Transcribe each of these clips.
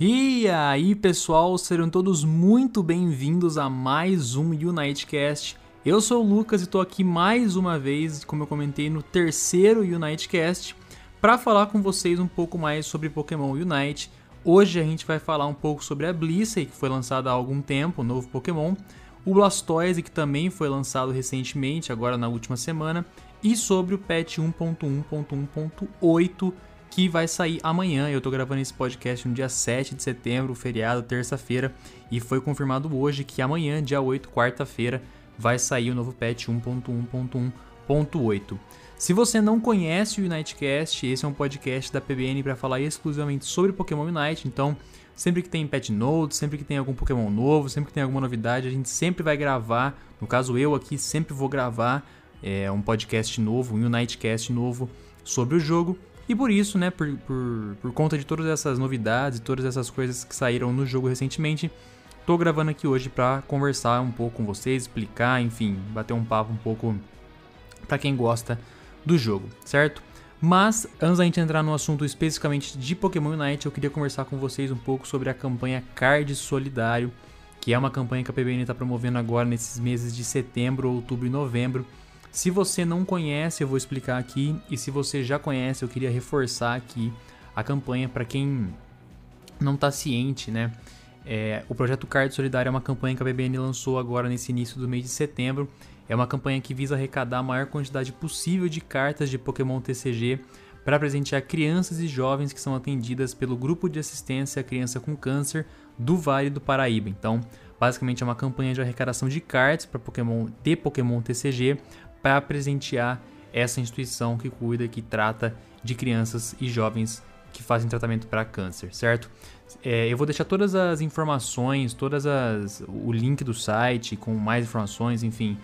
E aí, pessoal, serão todos muito bem-vindos a mais um Unitecast. Eu sou o Lucas e estou aqui mais uma vez, como eu comentei no terceiro Unitecast, para falar com vocês um pouco mais sobre Pokémon Unite. Hoje a gente vai falar um pouco sobre a Blissey, que foi lançada há algum tempo, um novo Pokémon, o Blastoise, que também foi lançado recentemente, agora na última semana, e sobre o patch 1.1.1.8 que vai sair amanhã. Eu tô gravando esse podcast no dia 7 de setembro, feriado, terça-feira, e foi confirmado hoje que amanhã, dia 8, quarta-feira, vai sair o novo patch 1.1.1.8. Se você não conhece o Unitecast, esse é um podcast da PBN para falar exclusivamente sobre Pokémon Unite, então sempre que tem patch notes, sempre que tem algum Pokémon novo, sempre que tem alguma novidade, a gente sempre vai gravar. No caso eu aqui sempre vou gravar é, um podcast novo, um Unitecast novo sobre o jogo. E por isso, né, por, por, por conta de todas essas novidades, todas essas coisas que saíram no jogo recentemente, tô gravando aqui hoje para conversar um pouco com vocês, explicar, enfim, bater um papo um pouco para quem gosta do jogo, certo? Mas antes da gente entrar no assunto especificamente de Pokémon Unite, eu queria conversar com vocês um pouco sobre a campanha Card Solidário, que é uma campanha que a PBN está promovendo agora nesses meses de setembro, outubro e novembro. Se você não conhece, eu vou explicar aqui, e se você já conhece, eu queria reforçar aqui a campanha para quem não está ciente, né? É, o projeto Card Solidário é uma campanha que a BBN lançou agora nesse início do mês de setembro. É uma campanha que visa arrecadar a maior quantidade possível de cartas de Pokémon TCG para presentear crianças e jovens que são atendidas pelo Grupo de Assistência à Criança com Câncer do Vale do Paraíba. Então, basicamente é uma campanha de arrecadação de cartas para Pokémon de Pokémon TCG para presentear essa instituição que cuida, que trata de crianças e jovens que fazem tratamento para câncer, certo? É, eu vou deixar todas as informações, todas as o link do site com mais informações, enfim,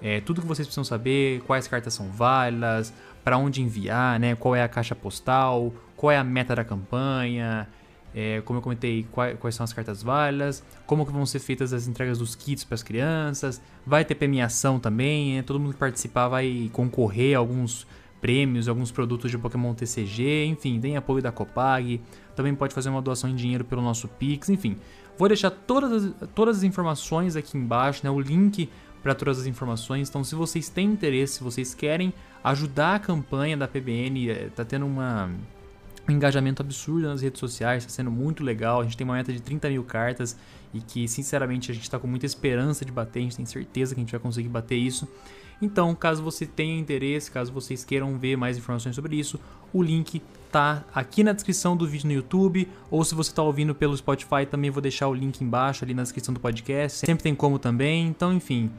é, tudo que vocês precisam saber, quais cartas são válidas, para onde enviar, né? Qual é a caixa postal, qual é a meta da campanha, é, como eu comentei, quais, quais, são as cartas válidas, como que vão ser feitas as entregas dos kits para as crianças, vai ter premiação também, né? todo mundo que participar vai concorrer a alguns prêmios, alguns produtos de Pokémon TCG, enfim, tem apoio da Copag, também pode fazer uma doação em dinheiro pelo nosso Pix, enfim. Vou deixar todas as, todas as informações aqui embaixo, né, o link para todas as informações. Então, se vocês têm interesse, se vocês querem ajudar a campanha da PBN, é, tendo uma um engajamento absurdo nas redes sociais, está sendo muito legal. A gente tem uma meta de 30 mil cartas e que, sinceramente, a gente está com muita esperança de bater. A gente tem certeza que a gente vai conseguir bater isso. Então, caso você tenha interesse, caso vocês queiram ver mais informações sobre isso, o link tá aqui na descrição do vídeo no YouTube, ou se você está ouvindo pelo Spotify, também vou deixar o link embaixo ali na descrição do podcast. Sempre tem como também. Então, enfim,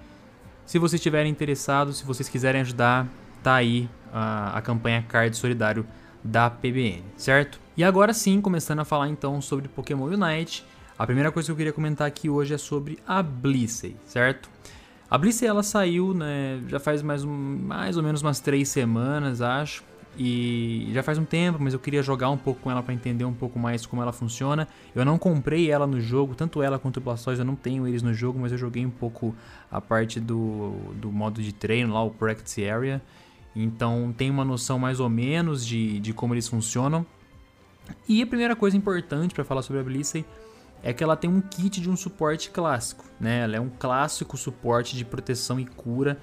se vocês estiverem interessados, se vocês quiserem ajudar, tá aí a, a campanha Card Solidário da PBN, certo? E agora sim, começando a falar então sobre Pokémon Unite, a primeira coisa que eu queria comentar aqui hoje é sobre a Blissey, certo? A Blissey ela saiu, né, já faz mais, um, mais ou menos umas três semanas, acho, e já faz um tempo, mas eu queria jogar um pouco com ela para entender um pouco mais como ela funciona. Eu não comprei ela no jogo, tanto ela quanto o Blastoise, eu não tenho eles no jogo, mas eu joguei um pouco a parte do, do modo de treino lá, o Practice Area. Então tem uma noção mais ou menos de, de como eles funcionam. E a primeira coisa importante para falar sobre a Blissey é que ela tem um kit de um suporte clássico, né? Ela é um clássico suporte de proteção e cura.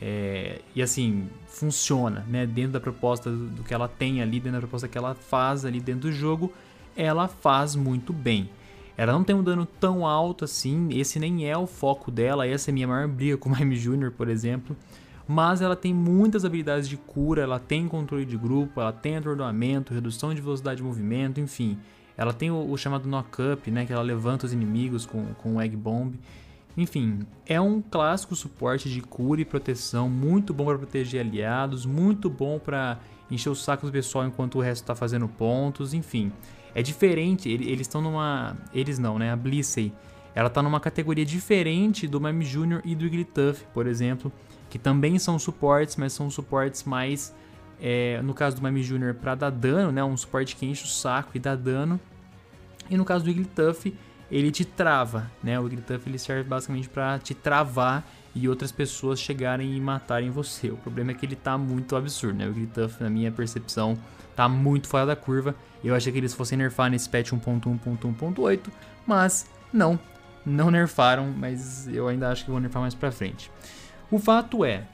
É, e assim, funciona, né? Dentro da proposta do que ela tem ali, dentro da proposta que ela faz ali dentro do jogo, ela faz muito bem. Ela não tem um dano tão alto assim, esse nem é o foco dela, essa é a minha maior briga com o Mime Jr., por exemplo mas ela tem muitas habilidades de cura, ela tem controle de grupo, ela tem atordoamento, redução de velocidade de movimento, enfim. Ela tem o, o chamado knock-up, né, que ela levanta os inimigos com, com o Egg Bomb. Enfim, é um clássico suporte de cura e proteção, muito bom para proteger aliados, muito bom para encher o saco do pessoal enquanto o resto está fazendo pontos, enfim. É diferente, eles estão numa... Eles não, né? A Blissey, ela está numa categoria diferente do Mime Jr. e do Igglytuff, por exemplo, que também são suportes, mas são suportes mais, é, no caso do Mime Jr., para dar dano, né? Um suporte que enche o saco e dá dano. E no caso do Igglytuff, ele te trava, né? O Igglytuff ele serve basicamente para te travar e outras pessoas chegarem e matarem você. O problema é que ele tá muito absurdo, né? O Grituff, na minha percepção, tá muito fora da curva. Eu achei que eles fossem nerfar nesse patch 1.1.1.8, mas não, não nerfaram, mas eu ainda acho que vão nerfar mais pra frente. O fato é,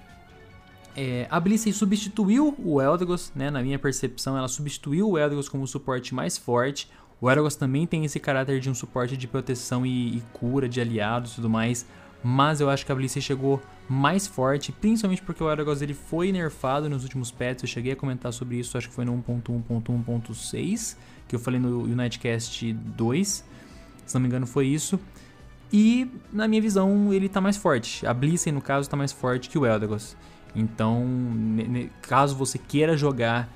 é, a Blissey substituiu o Eldegoss, né? Na minha percepção, ela substituiu o Eldegoss como suporte mais forte. O Eldegoss também tem esse caráter de um suporte de proteção e, e cura de aliados e tudo mais mas eu acho que a Blissey chegou mais forte, principalmente porque o Aragos ele foi nerfado nos últimos patches, eu cheguei a comentar sobre isso, acho que foi no 1.1.1.6, que eu falei no Unitecast 2, se não me engano foi isso. E, na minha visão, ele tá mais forte. A Blissey, no caso, tá mais forte que o Eldegoss. Então, caso você queira jogar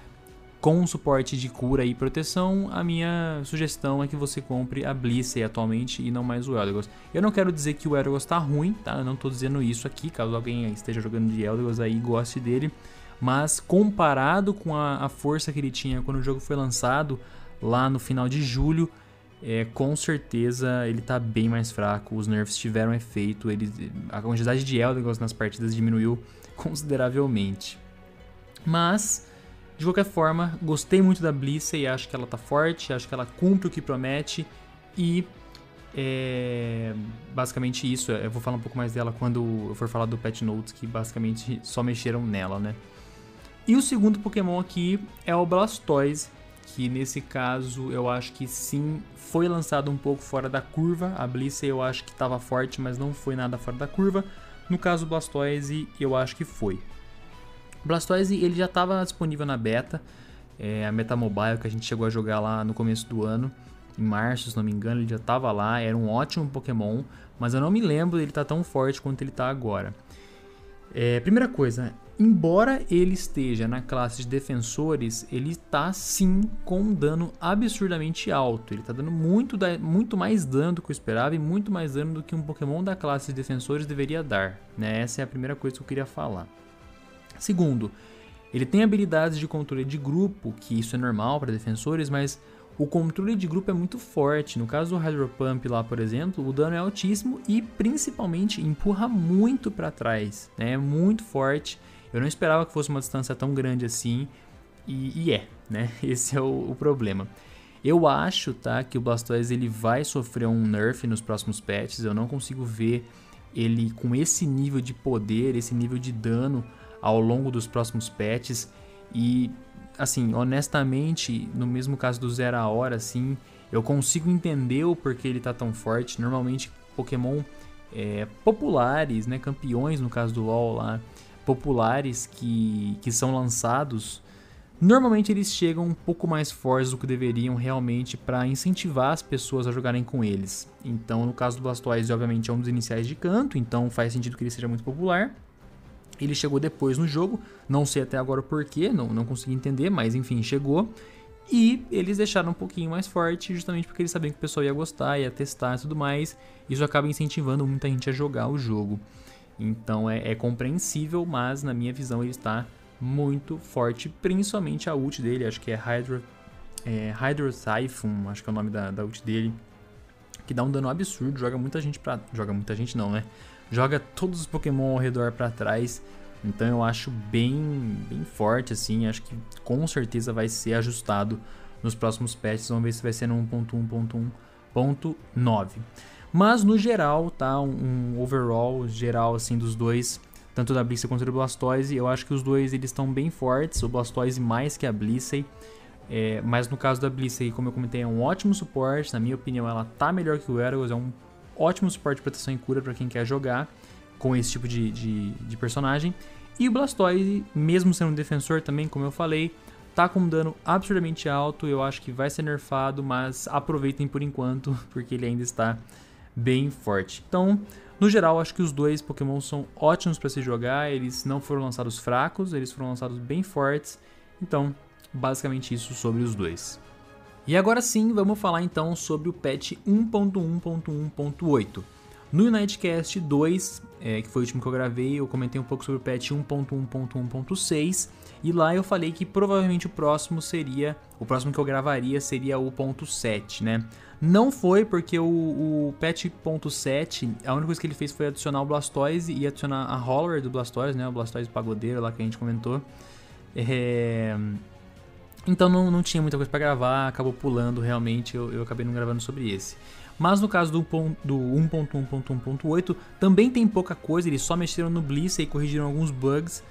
com suporte de cura e proteção, a minha sugestão é que você compre a Blissey atualmente e não mais o Eldegoss. Eu não quero dizer que o Eldegoss tá ruim, tá? Eu não tô dizendo isso aqui, caso alguém esteja jogando de Eldegoss aí e goste dele. Mas comparado com a, a, força que ele tinha quando o jogo foi lançado, lá no final de julho, é, com certeza ele tá bem mais fraco. Os nerfs tiveram efeito, ele, a quantidade de Eldegoss nas partidas diminuiu consideravelmente. Mas de qualquer forma, gostei muito da Blissey, acho que ela tá forte, acho que ela cumpre o que promete e é basicamente isso. Eu vou falar um pouco mais dela quando eu for falar do Pet Notes, que basicamente só mexeram nela, né? E o segundo Pokémon aqui é o Blastoise, que nesse caso eu acho que sim foi lançado um pouco fora da curva. A Blissey eu acho que estava forte, mas não foi nada fora da curva. No caso Blastoise, eu acho que foi. Blastoise ele já estava disponível na beta, é, a Meta Mobile que a gente chegou a jogar lá no começo do ano, em março, se não me engano, ele já estava lá, era um ótimo Pokémon, mas eu não me lembro dele estar tá tão forte quanto ele está agora. É, primeira coisa, embora ele esteja na classe de defensores, ele está sim com um dano absurdamente alto. Ele está dando muito, muito mais dano do que eu esperava e muito mais dano do que um Pokémon da classe de defensores deveria dar. Né? Essa é a primeira coisa que eu queria falar. Segundo, ele tem habilidades de controle de grupo, que isso é normal para defensores, mas o controle de grupo é muito forte. No caso do Hydro Pump lá, por exemplo, o dano é altíssimo e principalmente empurra muito para trás, né? É muito forte. Eu não esperava que fosse uma distância tão grande assim e, e é, né? Esse é o, o, problema. Eu acho, tá, que o Blastoise ele vai sofrer um nerf nos próximos patches. Eu não consigo ver ele com esse nível de poder, esse nível de dano ao longo dos próximos patches. E, assim, honestamente, no mesmo caso do Zero a Hora, assim, eu consigo entender o porquê ele tá tão forte. Normalmente, Pokémon é, populares, né, campeões, no caso do LoL lá, populares que, que são lançados, normalmente eles chegam um pouco mais fortes do que deveriam realmente para incentivar as pessoas a jogarem com eles. Então, no caso do Blastoise, obviamente é um dos iniciais de canto, então faz sentido que ele seja muito popular. Ele chegou depois no jogo, não sei até agora o porquê, não, não consegui entender, mas enfim, chegou. E eles deixaram um pouquinho mais forte, justamente porque eles sabiam que o pessoal ia gostar, ia testar e tudo mais. Isso acaba incentivando muita gente a jogar o jogo. Então é, é compreensível, mas na minha visão ele está muito forte, principalmente a ult dele, acho que é Hydro, é, Hydro Typhoon, acho que é o nome da, da ult dele, que dá um dano absurdo, joga muita gente pra... joga muita gente não, né? Joga todos os Pokémon ao redor para trás. Então eu acho bem, bem forte assim, acho que com certeza vai ser ajustado nos próximos patches. Vamos ver se vai ser no 1.1.1.9. Mas no geral, tá um, um, overall geral assim dos dois, tanto da Blissey quanto do Blastoise, eu acho que os dois eles estão bem fortes, o Blastoise mais que a Blissey. É, mas no caso da Blissey, como eu comentei, é um ótimo suporte, na minha opinião ela tá melhor que o Eragus, é um ótimo suporte de proteção e cura para quem quer jogar com esse tipo de, de, de, personagem. E o Blastoise, mesmo sendo um defensor também, como eu falei, tá com um dano absurdamente alto. Eu acho que vai ser nerfado, mas aproveitem por enquanto, porque ele ainda está bem forte. Então, no geral, acho que os dois Pokémon são ótimos para se jogar. Eles não foram lançados fracos, eles foram lançados bem fortes. Então, basicamente isso sobre os dois. E agora sim, vamos falar então sobre o patch 1.1.1.8. No Unitecast 2, é, que foi o último que eu gravei, eu comentei um pouco sobre o patch 1.1.1.6 e lá eu falei que provavelmente o próximo seria, o próximo que eu gravaria seria o ponto 7, né? Não foi porque o, o patch ponto 7, a única coisa que ele fez foi adicionar o Blastoise e adicionar a Holler do Blastoise, né? O Blastoise pagodeiro lá que a gente comentou. É... Então não, não tinha muita coisa para gravar, acabou pulando realmente, eu, eu acabei não gravando sobre esse. Mas no caso do, do 1.1.1.8 também tem pouca coisa, eles só mexeram no Bliss e corrigiram alguns bugs.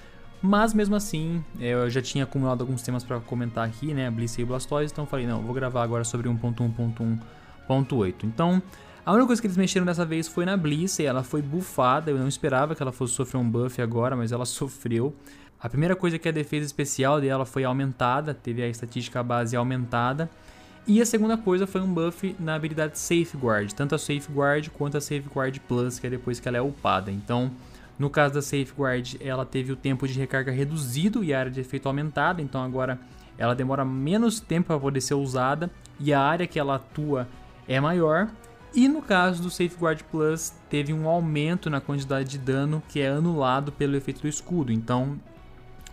Mas mesmo assim, é, eu já tinha acumulado alguns temas para comentar aqui, né? Bliss e Blastoise, então falei, não, vou gravar agora sobre 1.1.1.8. Então, a única coisa que eles mexeram dessa vez foi na Bliss, e ela foi buffada. Eu não esperava que ela fosse sofrer um buff agora, mas ela sofreu. A primeira coisa é que a defesa especial dela foi aumentada, teve a estatística base aumentada. E a segunda coisa foi um buff na habilidade Safeguard, tanto a Safeguard quanto a Safeguard Plus, que é depois que ela é upada. Então, no caso da Safeguard, ela teve o tempo de recarga reduzido e a área de efeito aumentada, então agora ela demora menos tempo para poder ser usada e a área que ela atua é maior. E no caso do Safeguard Plus, teve um aumento na quantidade de dano que é anulado pelo efeito do escudo. Então,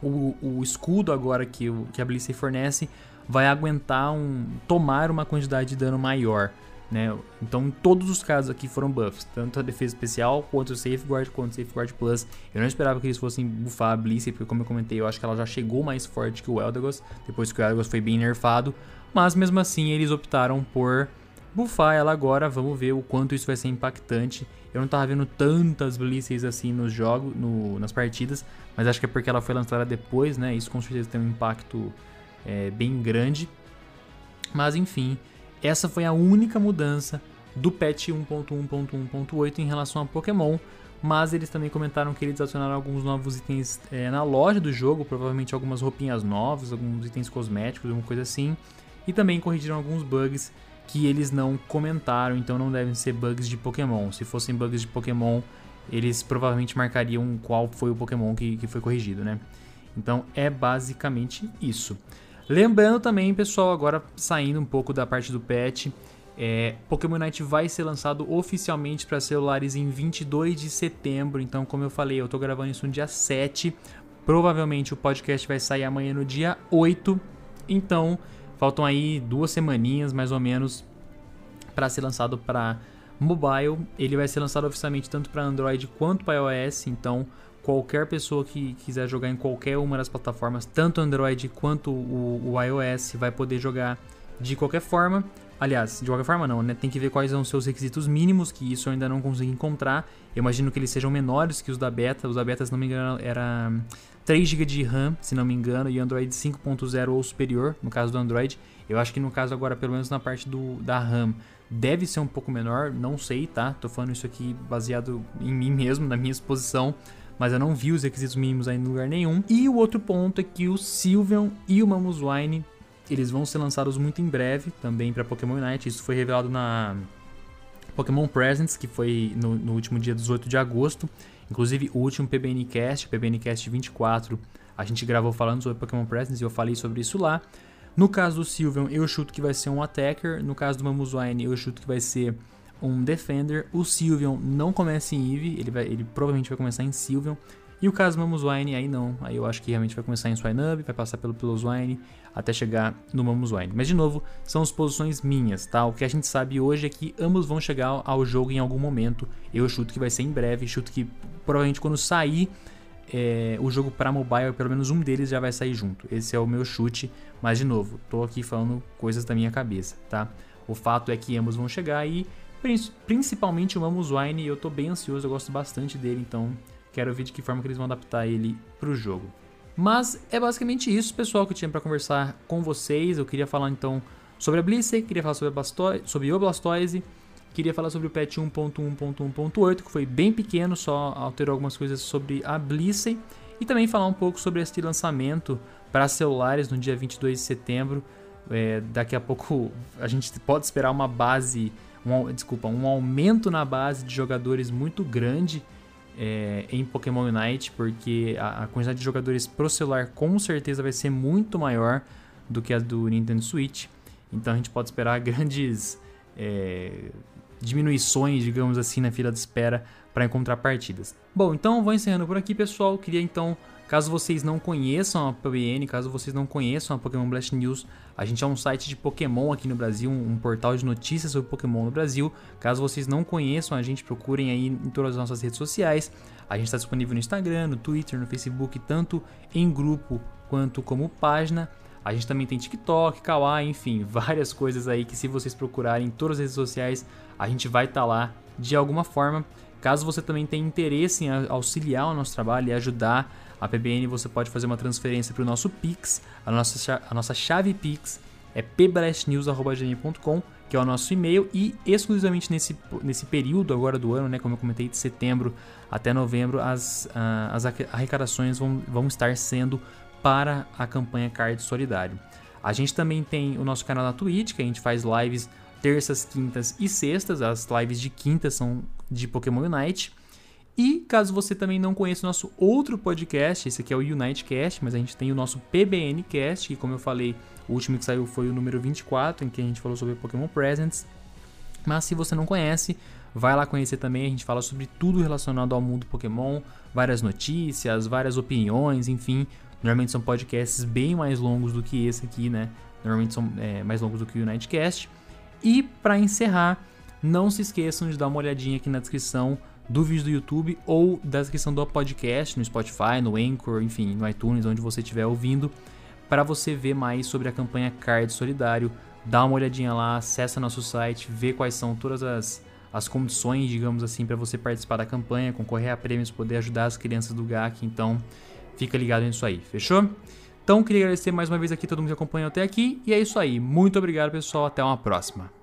o, o escudo agora que, o, que a Blissey fornece vai aguentar um tomar uma quantidade de dano maior. Né? Então, todos os casos aqui foram buffs, tanto a defesa especial, quanto o Safeguard, quanto o Safeguard Plus. Eu não esperava que eles fossem buffar a Blissey, porque como eu comentei, eu acho que ela já chegou mais forte que o Eldegoss, depois que o Eldegoss foi bem nerfado. Mas mesmo assim, eles optaram por buffar ela agora, vamos ver o quanto isso vai ser impactante. Eu não tava vendo tantas Blisseys assim nos jogos, no, nas partidas, mas acho que é porque ela foi lançada depois, né? Isso com certeza tem um impacto é, bem grande. Mas enfim, essa foi a única mudança do patch 1.1.1.8 em relação a Pokémon. Mas eles também comentaram que eles adicionaram alguns novos itens é, na loja do jogo, provavelmente algumas roupinhas novas, alguns itens cosméticos, alguma coisa assim. E também corrigiram alguns bugs que eles não comentaram, então não devem ser bugs de Pokémon. Se fossem bugs de Pokémon, eles provavelmente marcariam qual foi o Pokémon que, que foi corrigido, né? Então é basicamente isso. Lembrando também, pessoal, agora saindo um pouco da parte do patch, é, Pokémon Unite vai ser lançado oficialmente para celulares em 22 de setembro. Então, como eu falei, eu estou gravando isso no dia 7. Provavelmente o podcast vai sair amanhã no dia 8. Então, faltam aí duas semaninhas mais ou menos para ser lançado para mobile. Ele vai ser lançado oficialmente tanto para Android quanto para iOS. Então, qualquer pessoa que quiser jogar em qualquer uma das plataformas, tanto Android quanto o, o iOS, vai poder jogar de qualquer forma. Aliás, de qualquer forma não, né? Tem que ver quais são os seus requisitos mínimos, que isso eu ainda não consegui encontrar. Eu imagino que eles sejam menores que os da beta. Os da beta, se não me engano, era 3 GB de RAM, se não me engano, e Android 5.0 ou superior, no caso do Android. Eu acho que no caso agora, pelo menos na parte do, da RAM, deve ser um pouco menor, não sei, tá? Tô falando isso aqui baseado em mim mesmo, na minha exposição mas eu não vi os requisitos mínimos ainda em lugar nenhum. E o outro ponto é que o Sylveon e o Mamoswine eles vão ser lançados muito em breve também para Pokémon Unite. Isso foi revelado na Pokémon Presents, que foi no, no, último dia 18 de agosto. Inclusive, o último PBNcast, PBNcast 24, a gente gravou falando sobre Pokémon Presents e eu falei sobre isso lá. No caso do Sylveon, eu chuto que vai ser um Attacker. No caso do Mamoswine, eu chuto que vai ser um Defender. O Sylveon não começa em Eevee, ele, vai, ele provavelmente vai começar em Sylveon. E o caso Mamoswine, aí não. Aí eu acho que realmente vai começar em Swinub, vai passar pelo Piloswine, até chegar no Mamoswine. Mas de novo, são as posições minhas, tá? O que a gente sabe hoje é que ambos vão chegar ao jogo em algum momento. Eu chuto que vai ser em breve, chuto que provavelmente quando sair é, o jogo para mobile, pelo menos um deles já vai sair junto. Esse é o meu chute, mas de novo, tô aqui falando coisas da minha cabeça, tá? O fato é que ambos vão chegar e Principalmente o Mamus Wine, eu tô bem ansioso, eu gosto bastante dele, então quero ver de que forma que eles vão adaptar ele pro jogo. Mas é basicamente isso, pessoal, que eu tinha para conversar com vocês. Eu queria falar então sobre a Blissey, queria falar sobre, a Blastoise, sobre o Blastoise, queria falar sobre o patch 1.1.1.8, que foi bem pequeno, só alterou algumas coisas sobre a Blissey. E também falar um pouco sobre este lançamento para celulares no dia 22 de setembro. É, daqui a pouco a gente pode esperar uma base um, desculpa, um aumento na base de jogadores muito grande é, em Pokémon Unite, porque a, a, quantidade de jogadores pro celular com certeza vai ser muito maior do que a do Nintendo Switch. Então a gente pode esperar grandes é, diminuições, digamos assim, na fila de espera para encontrar partidas. Bom, então vou encerrando por aqui, pessoal. Queria então, caso vocês não conheçam a PBN, caso vocês não conheçam a Pokémon Blast News, a gente é um site de Pokémon aqui no Brasil, um portal de notícias sobre Pokémon no Brasil. Caso vocês não conheçam, a gente procurem aí em todas as nossas redes sociais. A gente está disponível no Instagram, no Twitter, no Facebook, tanto em grupo quanto como página. A gente também tem TikTok, Kawaii, enfim, várias coisas aí que se vocês procurarem em todas as redes sociais, a gente vai estar tá lá de alguma forma. Caso você também tenha interesse em auxiliar o nosso trabalho e ajudar a PBN, você pode fazer uma transferência para o nosso Pix. A nossa, a nossa chave Pix é pblastnews.com, que é o nosso e-mail, e exclusivamente nesse, nesse período agora do ano, né, como eu comentei, de setembro até novembro, as, uh, as arrecadações vão, vão estar sendo para a campanha Card Solidário. A gente também tem o nosso canal na Twitch, que a gente faz lives terças, quintas e sextas. As lives de quinta são de Pokémon Unite. E caso você também não conheça o nosso outro podcast, esse aqui é o Unitecast, mas a gente tem o nosso PBNcast, que como eu falei, o último que saiu foi o número 24, em que a gente falou sobre Pokémon Presents. Mas se você não conhece, vai lá conhecer também, a gente fala sobre tudo relacionado ao mundo Pokémon, várias notícias, várias opiniões, enfim, Normalmente são podcasts bem mais longos do que esse aqui, né? Normalmente são é, mais longos do que o Unitecast. E para encerrar, não se esqueçam de dar uma olhadinha aqui na descrição do vídeo do YouTube ou da descrição do podcast no Spotify, no Anchor, enfim, no iTunes, onde você estiver ouvindo, para você ver mais sobre a campanha Card Solidário. Dá uma olhadinha lá, acessa nosso site, vê quais são todas as, as condições, digamos assim, para você participar da campanha, concorrer a prêmios, poder ajudar as crianças do GAC. Então, Fica ligado nisso aí, fechou? Então, queria agradecer mais uma vez aqui todo mundo que acompanhou até aqui. E é isso aí. Muito obrigado, pessoal. Até uma próxima.